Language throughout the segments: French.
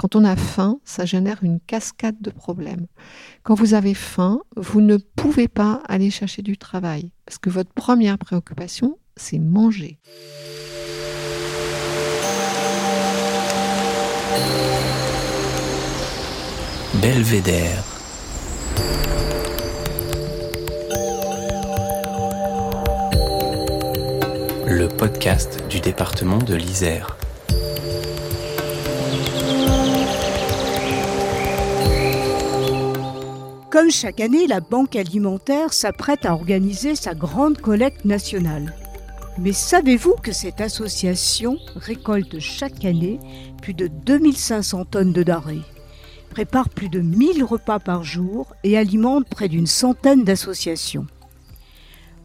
Quand on a faim, ça génère une cascade de problèmes. Quand vous avez faim, vous ne pouvez pas aller chercher du travail parce que votre première préoccupation, c'est manger. Belvédère. Le podcast du département de l'Isère. Comme chaque année, la Banque alimentaire s'apprête à organiser sa grande collecte nationale. Mais savez-vous que cette association récolte chaque année plus de 2500 tonnes de denrées, prépare plus de 1000 repas par jour et alimente près d'une centaine d'associations?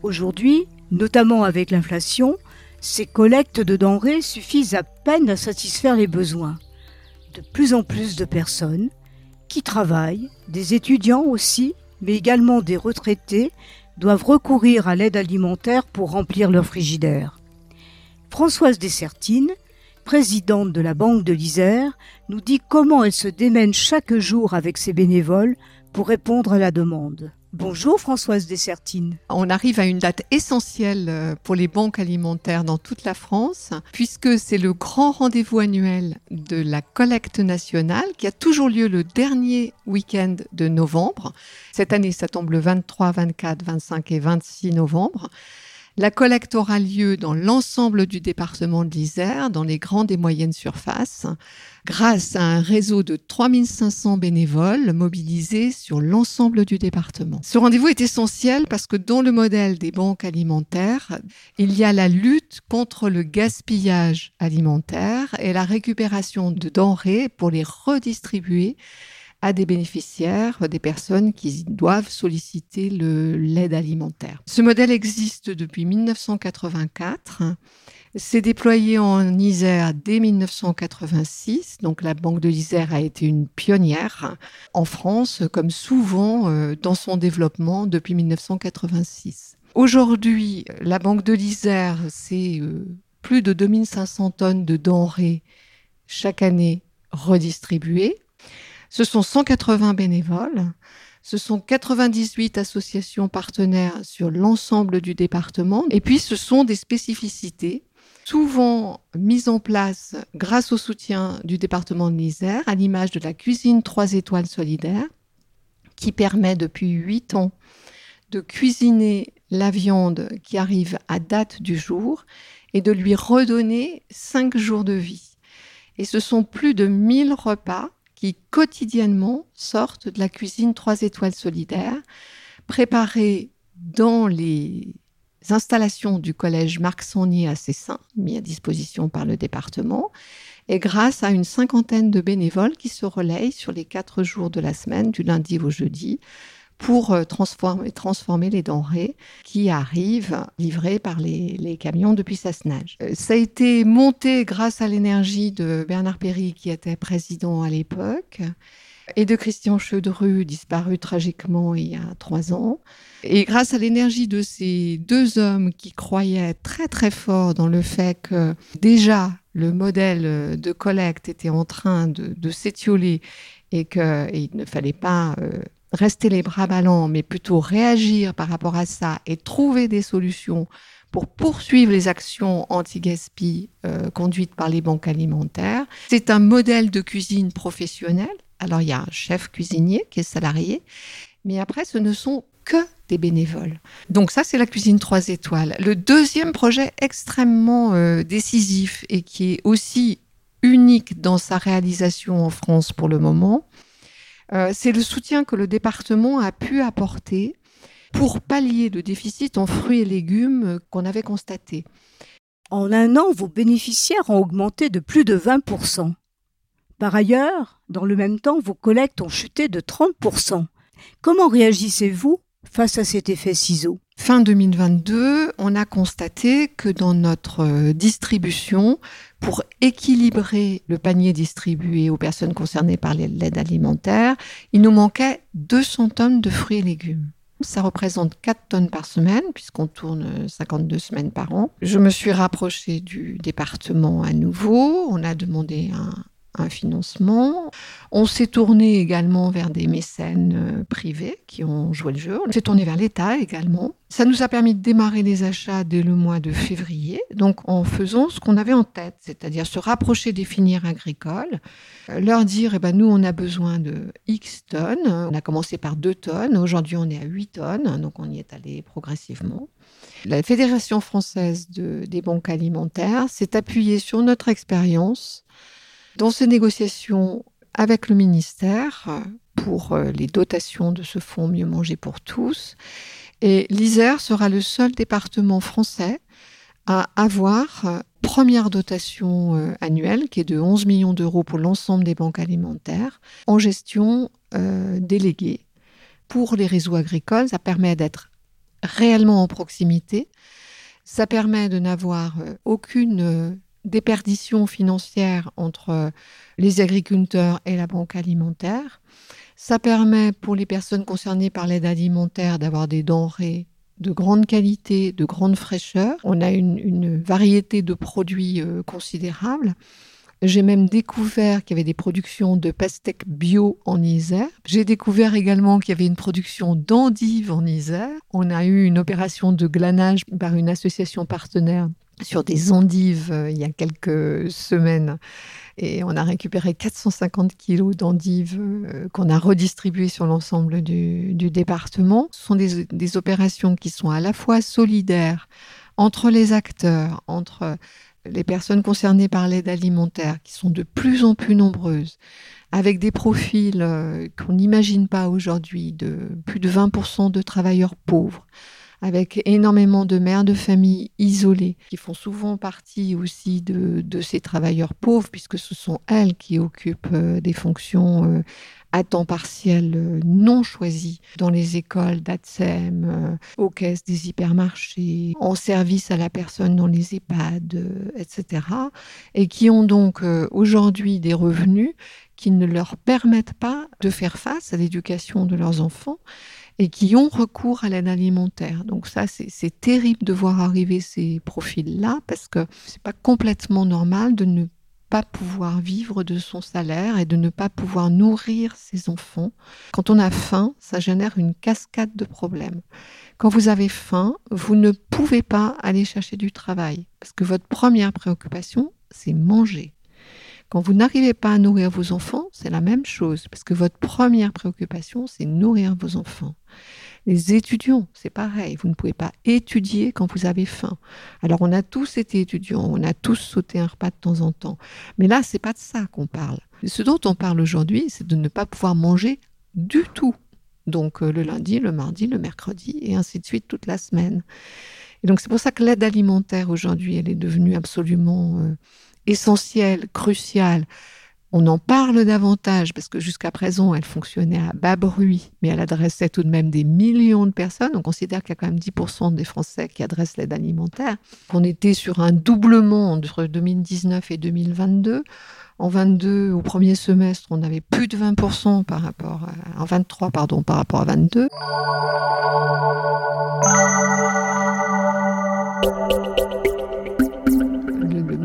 Aujourd'hui, notamment avec l'inflation, ces collectes de denrées suffisent à peine à satisfaire les besoins. De plus en plus de personnes, qui travaillent, des étudiants aussi, mais également des retraités, doivent recourir à l'aide alimentaire pour remplir leur frigidaire. Françoise Dessertine, présidente de la Banque de l'Isère, nous dit comment elle se démène chaque jour avec ses bénévoles pour répondre à la demande. Bonjour Françoise Dessertine. On arrive à une date essentielle euh, pour les banques alimentaires dans toute la France, puisque c'est le grand rendez-vous annuel de la collecte nationale qui a toujours lieu le dernier week-end de novembre. Cette année, ça tombe le 23, 24, 25 et 26 novembre. La collecte aura lieu dans l'ensemble du département de l'Isère, dans les grandes et moyennes surfaces, grâce à un réseau de 3500 bénévoles mobilisés sur l'ensemble du département. Ce rendez-vous est essentiel parce que dans le modèle des banques alimentaires, il y a la lutte contre le gaspillage alimentaire et la récupération de denrées pour les redistribuer à des bénéficiaires, des personnes qui doivent solliciter l'aide alimentaire. Ce modèle existe depuis 1984. C'est déployé en Isère dès 1986. Donc la Banque de l'Isère a été une pionnière en France, comme souvent euh, dans son développement depuis 1986. Aujourd'hui, la Banque de l'Isère, c'est euh, plus de 2500 tonnes de denrées chaque année redistribuées. Ce sont 180 bénévoles, ce sont 98 associations partenaires sur l'ensemble du département, et puis ce sont des spécificités souvent mises en place grâce au soutien du département de l'Isère, à l'image de la cuisine 3 étoiles solidaire, qui permet depuis 8 ans de cuisiner la viande qui arrive à date du jour et de lui redonner 5 jours de vie. Et ce sont plus de 1000 repas qui quotidiennement sortent de la cuisine 3 étoiles solidaire, préparés dans les installations du collège Marc Saunier à Cessin, mis à disposition par le département, et grâce à une cinquantaine de bénévoles qui se relayent sur les quatre jours de la semaine, du lundi au jeudi, pour euh, transformer, les denrées qui arrivent livrées par les, camions depuis Sassenage. Euh, ça a été monté grâce à l'énergie de Bernard Perry qui était président à l'époque et de Christian Chedru, disparu tragiquement il y a trois ans. Et grâce à l'énergie de ces deux hommes qui croyaient très très fort dans le fait que déjà le modèle de collecte était en train de, s'étioler et qu'il ne fallait pas euh, rester les bras ballants, mais plutôt réagir par rapport à ça et trouver des solutions pour poursuivre les actions anti-gaspi euh, conduites par les banques alimentaires. C'est un modèle de cuisine professionnelle. Alors il y a un chef cuisinier qui est salarié, mais après ce ne sont que des bénévoles. Donc ça, c'est la cuisine 3 étoiles. Le deuxième projet extrêmement euh, décisif et qui est aussi unique dans sa réalisation en France pour le moment, euh, c'est le soutien que le département a pu apporter pour pallier le déficit en fruits et légumes qu'on avait constaté. En un an, vos bénéficiaires ont augmenté de plus de 20%. Par ailleurs, dans le même temps, vos collectes ont chuté de 30%. Comment réagissez-vous face à cet effet ciseau? Fin 2022, on a constaté que dans notre euh, distribution, pour équilibrer le panier distribué aux personnes concernées par l'aide alimentaire, il nous manquait 200 tonnes de fruits et légumes. Ça représente 4 tonnes par semaine, puisqu'on tourne 52 semaines par an. Je me suis rapprochée du département à nouveau. On a demandé un, un financement. On s'est tourné également vers des mécènes euh, privés qui ont joué le jeu. On s'est tourné vers l'État également. Ça nous a permis de démarrer les achats dès le mois de février, donc en faisant ce qu'on avait en tête, c'est-à-dire se rapprocher des filières agricoles, euh, leur dire, eh ben, nous, on a besoin de X tonnes. On a commencé par 2 tonnes, aujourd'hui on est à 8 tonnes, donc on y est allé progressivement. La Fédération française des banques alimentaires s'est appuyée sur notre expérience dans ces négociations avec le ministère pour euh, les dotations de ce fonds Mieux manger pour tous. Et l'Isère sera le seul département français à avoir euh, première dotation euh, annuelle qui est de 11 millions d'euros pour l'ensemble des banques alimentaires en gestion déléguée. Pour les réseaux agricoles, ça permet d'être réellement en proximité. Ça permet de n'avoir aucune déperdition financière entre les agriculteurs et la banque alimentaire. Ça permet pour les personnes concernées par l'aide alimentaire d'avoir des denrées de grande qualité, de grande fraîcheur. On a une, variété de produits euh, considérables. J'ai même découvert qu'il y avait des productions de pastèques bio en Isère. J'ai découvert également qu'il y avait une production d'endives en Isère. On a eu une opération de glanage par une association partenaire sur des endives euh, il y a quelques semaines et on a récupéré 450 kilos d'endives euh, qu'on a redistribuées sur l'ensemble du, département. Ce sont des, opérations qui sont à la fois solidaires entre les acteurs, entre les personnes concernées par l'aide alimentaire, qui sont de plus en plus nombreuses, avec des profils euh, qu'on n'imagine pas aujourd'hui, de plus de 20% de travailleurs pauvres, avec énormément de mères de famille isolées, qui font souvent partie aussi de, ces travailleurs pauvres, puisque ce sont elles qui occupent euh, des fonctions euh, à temps partiel euh, non choisies dans les écoles d'ATSEM, aux caisses des hypermarchés, en service à la personne dans les EHPAD, etc. Et qui ont donc aujourd'hui des revenus qui ne leur permettent pas de faire face à l'éducation de leurs enfants et qui ont recours à l'aide alimentaire. Donc ça, c'est terrible de voir arriver ces profils-là parce que c'est pas complètement normal de ne pas pouvoir vivre de son salaire et de ne pas pouvoir nourrir ses enfants. Quand on a faim, ça génère une cascade de problèmes. Quand vous avez faim, vous ne pouvez pas aller chercher du travail parce que votre première préoccupation, c'est manger. Quand vous n'arrivez pas à nourrir vos enfants, c'est la même chose, parce que votre première préoccupation, c'est nourrir vos enfants. Les étudiants, c'est pareil, vous ne pouvez pas étudier quand vous avez faim. Alors on a tous été étudiants, on a tous sauté un repas de temps en temps, mais là, c'est pas de ça qu'on parle. Ce dont on parle aujourd'hui, c'est de ne pas pouvoir manger du tout. Donc euh, le lundi, le mardi, le mercredi, et ainsi de suite toute la semaine. Et donc c'est pour ça que l'aide alimentaire aujourd'hui, elle est devenue absolument euh, essentielle, cruciale. On en parle davantage parce que jusqu'à présent, elle fonctionnait à bas bruit, mais elle adressait tout de même des millions de personnes. On considère qu'il y a quand même 10% des Français qui adressent l'aide alimentaire. On était sur un doublement entre 2019 et 2022. En 22, au premier semestre, on avait plus de 20% par rapport à, en 23, pardon, par rapport à 22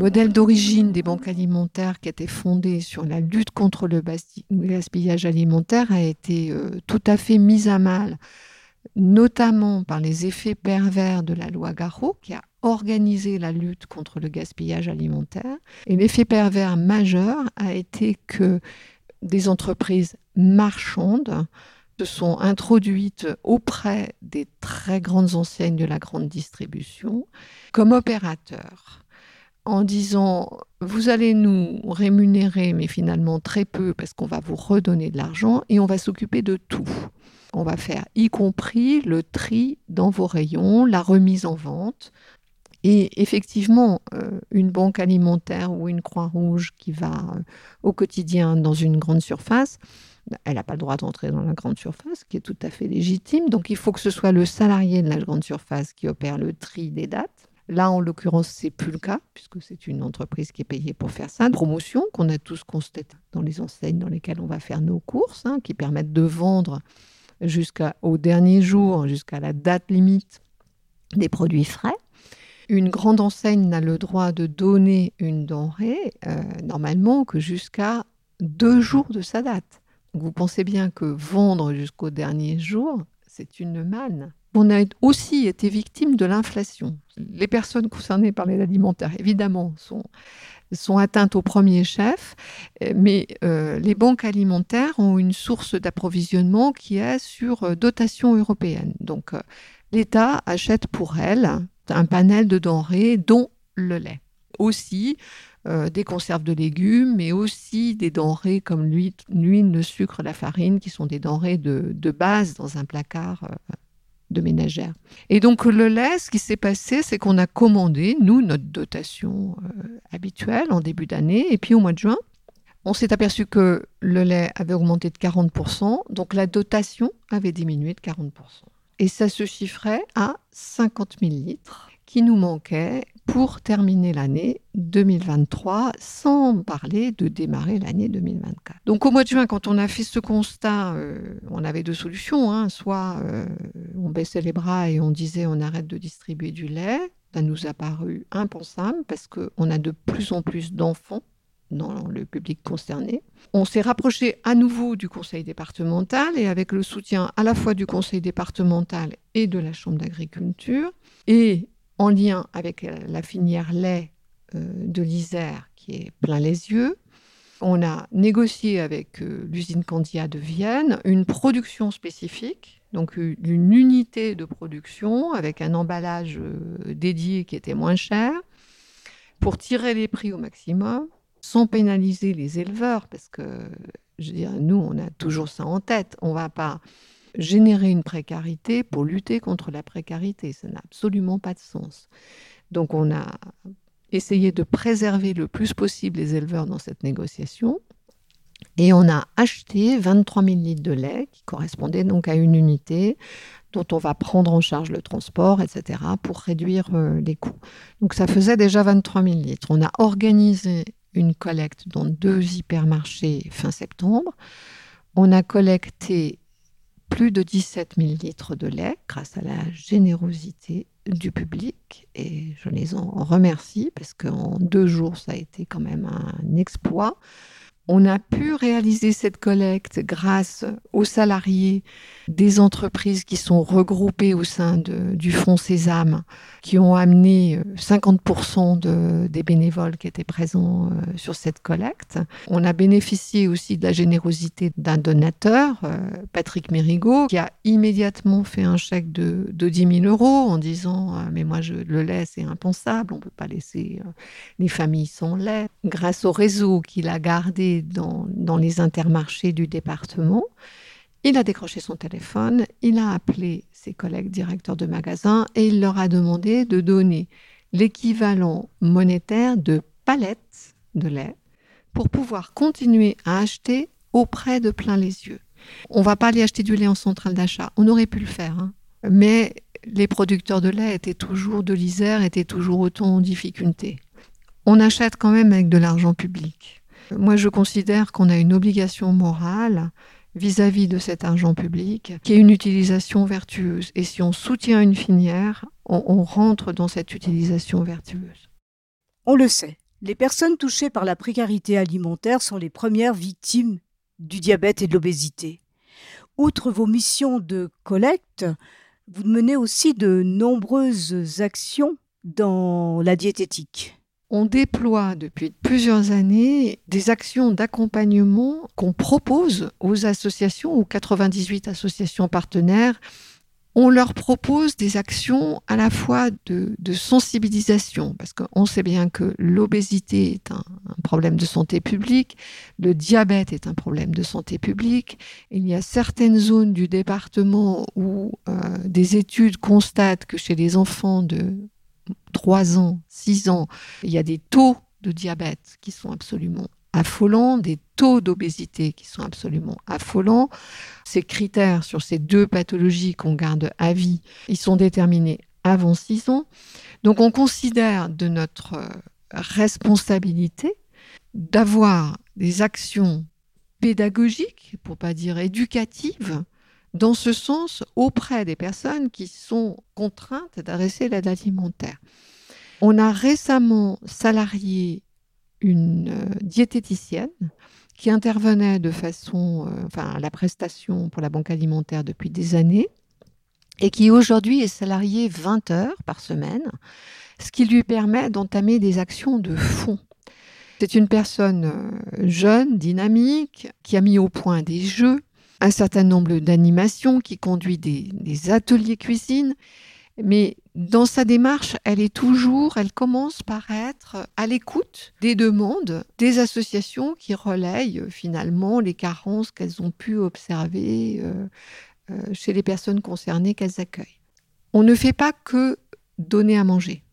modèle d'origine des banques alimentaires qui était fondé sur la lutte contre le gaspillage alimentaire a été euh, tout à fait mis à mal, notamment par les effets pervers de la loi Garot qui a organisé la lutte contre le gaspillage alimentaire. Et l'effet pervers majeur a été que des entreprises marchandes se sont introduites auprès des très grandes enseignes de la grande distribution comme opérateurs en disant vous allez nous rémunérer, mais finalement très peu parce qu'on va vous redonner de l'argent et on va s'occuper de tout. On va faire y compris le tri dans vos rayons, la remise en vente. Et effectivement, euh, une banque alimentaire ou une Croix-Rouge qui va euh, au quotidien dans une grande surface, elle n'a pas le droit d'entrer dans la grande surface, qui est tout à fait légitime. Donc il faut que ce soit le salarié de la grande surface qui opère le tri des dates. Là, en l'occurrence, c'est plus le cas, puisque c'est une entreprise qui est payée pour faire ça. Promotion qu'on a tous constaté dans les enseignes dans lesquelles on va faire nos courses, hein, qui permettent de vendre jusqu'au dernier jour, jusqu'à la date limite des produits frais. une grande enseigne n'a le droit de donner une denrée, euh, normalement, que jusqu'à deux jours de sa date. vous pensez bien que vendre jusqu'au dernier jour, c'est une manne. On a aussi été victime de l'inflation. Les personnes concernées par l'aide alimentaire, évidemment, sont, atteintes au premier chef, mais euh, les banques alimentaires ont une source d'approvisionnement qui est sur euh, dotation européenne. Donc, l'État achète pour elles un panel de denrées, dont le lait. Aussi euh, des conserves de légumes, mais aussi des denrées comme l'huile, le sucre, la farine, qui sont des denrées de, base dans un placard euh, de ménagère. Et donc le lait, ce qui s'est passé, c'est qu'on a commandé, nous, notre dotation euh, habituelle en début d'année, et puis au mois de juin, on s'est aperçu que le lait avait augmenté de 40%, donc la dotation avait diminué de 40% et ça se chiffrait à 50 000 litres qui nous manquaient pour terminer l'année 2023, sans parler de démarrer l'année 2024. Donc au mois de juin, quand on a fait ce constat, euh, on avait deux solutions. Hein. Soit euh, on baissait les bras et on disait on arrête de distribuer du lait. Ça nous a paru impensable parce qu'on a de plus en plus d'enfants dans le public concerné. On s'est rapproché à nouveau du conseil départemental et avec le soutien à la fois du conseil départemental et de la chambre d'agriculture et en lien avec la filière lait euh, de l'Isère qui est plein les yeux. On a négocié avec euh, l'usine Candia de Vienne une production spécifique, donc une unité de production avec un emballage euh, dédié qui était moins cher pour tirer les prix au maximum sans pénaliser les éleveurs, parce que je veux dire, nous, on a toujours ça en tête. On va pas générer une précarité pour lutter contre la précarité. Ça n'a absolument pas de sens. Donc on a essayé de préserver le plus possible les éleveurs dans cette négociation. Et on a acheté 23 000 litres de lait, qui correspondait donc à une unité dont on va prendre en charge le transport, etc., pour réduire euh, les coûts. Donc ça faisait déjà 23 000 litres. On a organisé une collecte dans deux hypermarchés fin septembre. On a collecté plus de 17 000 litres de lait grâce à la générosité du public et je les en remercie parce qu'en deux jours ça a été quand même un exploit. On a pu réaliser cette collecte grâce aux salariés des entreprises qui sont regroupées au sein du Fonds Sésame, qui ont amené 50% euh, de, des bénévoles qui étaient présents euh, sur cette collecte. On a bénéficié aussi de la générosité d'un donateur, euh, Patrick Mérigot, qui a immédiatement fait un chèque de, de 10 000 euros en disant Mais moi, je, le lait, c'est impensable, on ne peut pas laisser les familles sans lait. Grâce au réseau qu'il a gardé dans, les intermarchés du département, il a décroché son téléphone, il a appelé ses collègues directeurs de magasins et il leur a demandé de donner l'équivalent monétaire de palettes de lait pour pouvoir continuer à acheter auprès de plein les yeux. On va pas aller acheter du lait en centrale d'achat, on aurait pu le faire, hein. mais les producteurs de lait étaient toujours de l'Isère, étaient toujours autant en difficulté. On achète quand même avec de l'argent public. Moi, je considère qu'on a une obligation morale vis-à-vis de cet argent public, qui est une utilisation vertueuse. Et si on soutient une filière, on, rentre dans cette utilisation vertueuse. On le sait, les personnes touchées par la précarité alimentaire sont les premières victimes du diabète et de l'obésité. Outre vos missions de collecte, vous menez aussi de nombreuses actions dans la diététique on déploie depuis plusieurs années des actions d'accompagnement qu'on propose aux associations, aux 98 associations partenaires. On leur propose des actions à la fois de, sensibilisation, parce qu'on sait bien que l'obésité est un, problème de santé publique, le diabète est un problème de santé publique. Il y a certaines zones du département où euh, des études constatent que chez les enfants de 3 ans, 6 ans, il y a des taux de diabète qui sont absolument affolants, des taux d'obésité qui sont absolument affolants. Ces critères sur ces deux pathologies qu'on garde à vie, ils sont déterminés avant 6 ans. Donc on considère de notre responsabilité d'avoir des actions pédagogiques, pour pas dire éducatives, dans ce sens auprès des personnes qui sont contraintes d'adresser l'aide alimentaire. On a récemment salarié une euh, diététicienne qui intervenait de façon, euh, enfin, à la prestation pour la banque alimentaire depuis des années et qui aujourd'hui est salariée 20 heures par semaine, ce qui lui permet d'entamer des actions de fond. C'est une personne euh, jeune, dynamique, qui a mis au point des jeux, un certain nombre d'animations, qui conduit des, des ateliers cuisine mais dans sa démarche, elle est toujours, elle commence par être à l'écoute des demandes des associations qui relayent euh, finalement les carences qu'elles ont pu observer euh, euh, chez les personnes concernées qu'elles accueillent. On ne fait pas que donner à manger.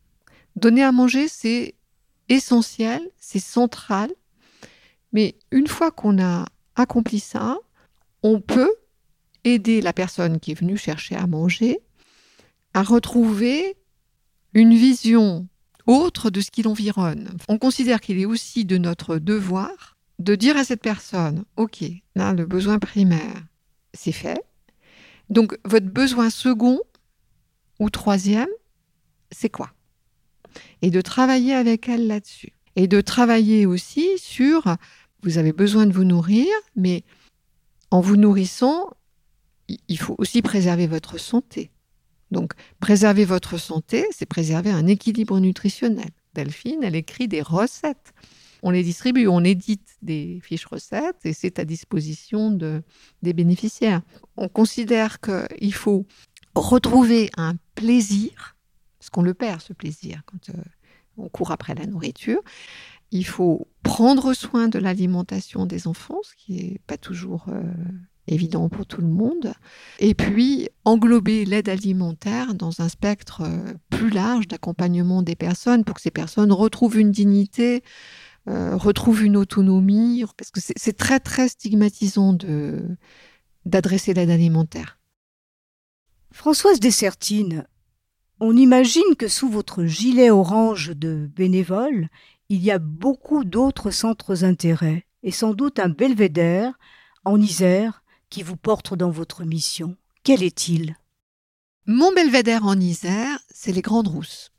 Donner à manger, c'est essentiel, c'est central, mais une fois qu'on a accompli ça, on peut aider la personne qui est venue chercher à manger à retrouver une vision autre de ce qui l'environne. On considère qu'il est aussi de notre devoir de dire à cette personne, OK, là, le besoin primaire, c'est fait. Donc, votre besoin second ou troisième, c'est quoi? Et de travailler avec elle là-dessus. Et de travailler aussi sur, vous avez besoin de vous nourrir, mais en vous nourrissant, il faut aussi préserver votre santé. Donc, préserver votre santé, c'est préserver un équilibre nutritionnel. Delphine, elle écrit des recettes. On les distribue, on édite des fiches recettes et c'est à disposition de, des bénéficiaires. On considère qu'il faut retrouver un plaisir, parce qu'on le perd ce plaisir quand euh, on court après la nourriture. Il faut prendre soin de l'alimentation des enfants, ce qui n'est pas toujours euh, évident pour tout le monde. Et puis, englober l'aide alimentaire dans un spectre euh, plus large d'accompagnement des personnes pour que ces personnes retrouvent une dignité, euh, retrouvent une autonomie, parce que c'est très, très stigmatisant d'adresser l'aide alimentaire. Françoise Dessertine, on imagine que sous votre gilet orange de bénévole, il y a beaucoup d'autres centres d'intérêt et sans doute un belvédère en Isère qui vous porte dans votre mission. Quel est-il? Mon belvédère en Isère, c'est les Grandes Rousses.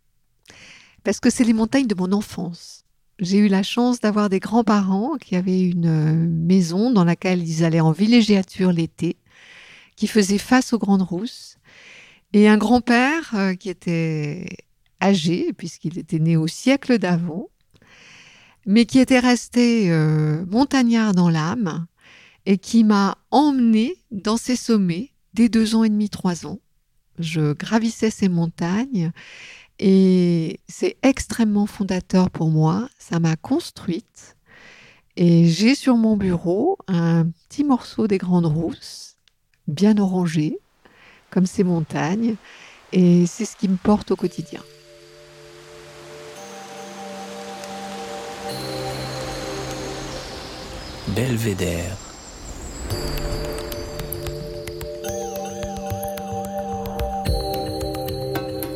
Parce que c'est les montagnes de mon enfance. J'ai eu la chance d'avoir des grands-parents qui avaient une euh, maison dans laquelle ils allaient en villégiature l'été, qui faisait face aux Grandes Rousses, et un grand-père euh, qui était âgé, puisqu'il était né au siècle d'avant, mais qui était resté euh, montagnard dans l'âme, et qui m'a emmené dans ces sommets dès deux ans et demi, trois ans. Je gravissais ces montagnes et c'est extrêmement fondateur pour moi. Ça m'a construite et j'ai sur mon bureau un petit morceau des Grandes Rousses, bien orangé, comme ces montagnes, et c'est ce qui me porte au quotidien. Belvédère.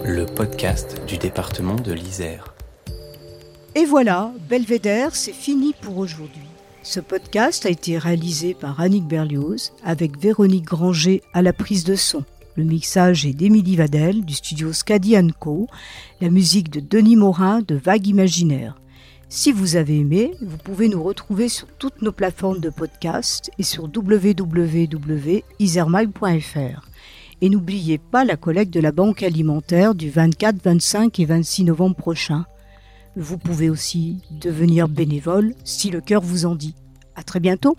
Le podcast du département de l'Isère. Et voilà, Belvédère, c'est fini pour aujourd'hui. Ce podcast a été réalisé par Annick Berlioz avec Véronique Granger à la prise de son. Le mixage est d'Émilie Vadel du studio Scadi Co, la musique de Denis Morin de Vague Imaginaire. Si vous avez aimé, vous pouvez nous retrouver sur toutes nos plateformes de podcast et sur www.isermag.fr. Et n'oubliez pas la collecte de la banque alimentaire du 24, 25 et 26 novembre prochain. Vous pouvez aussi devenir bénévole si le cœur vous en dit. À très bientôt!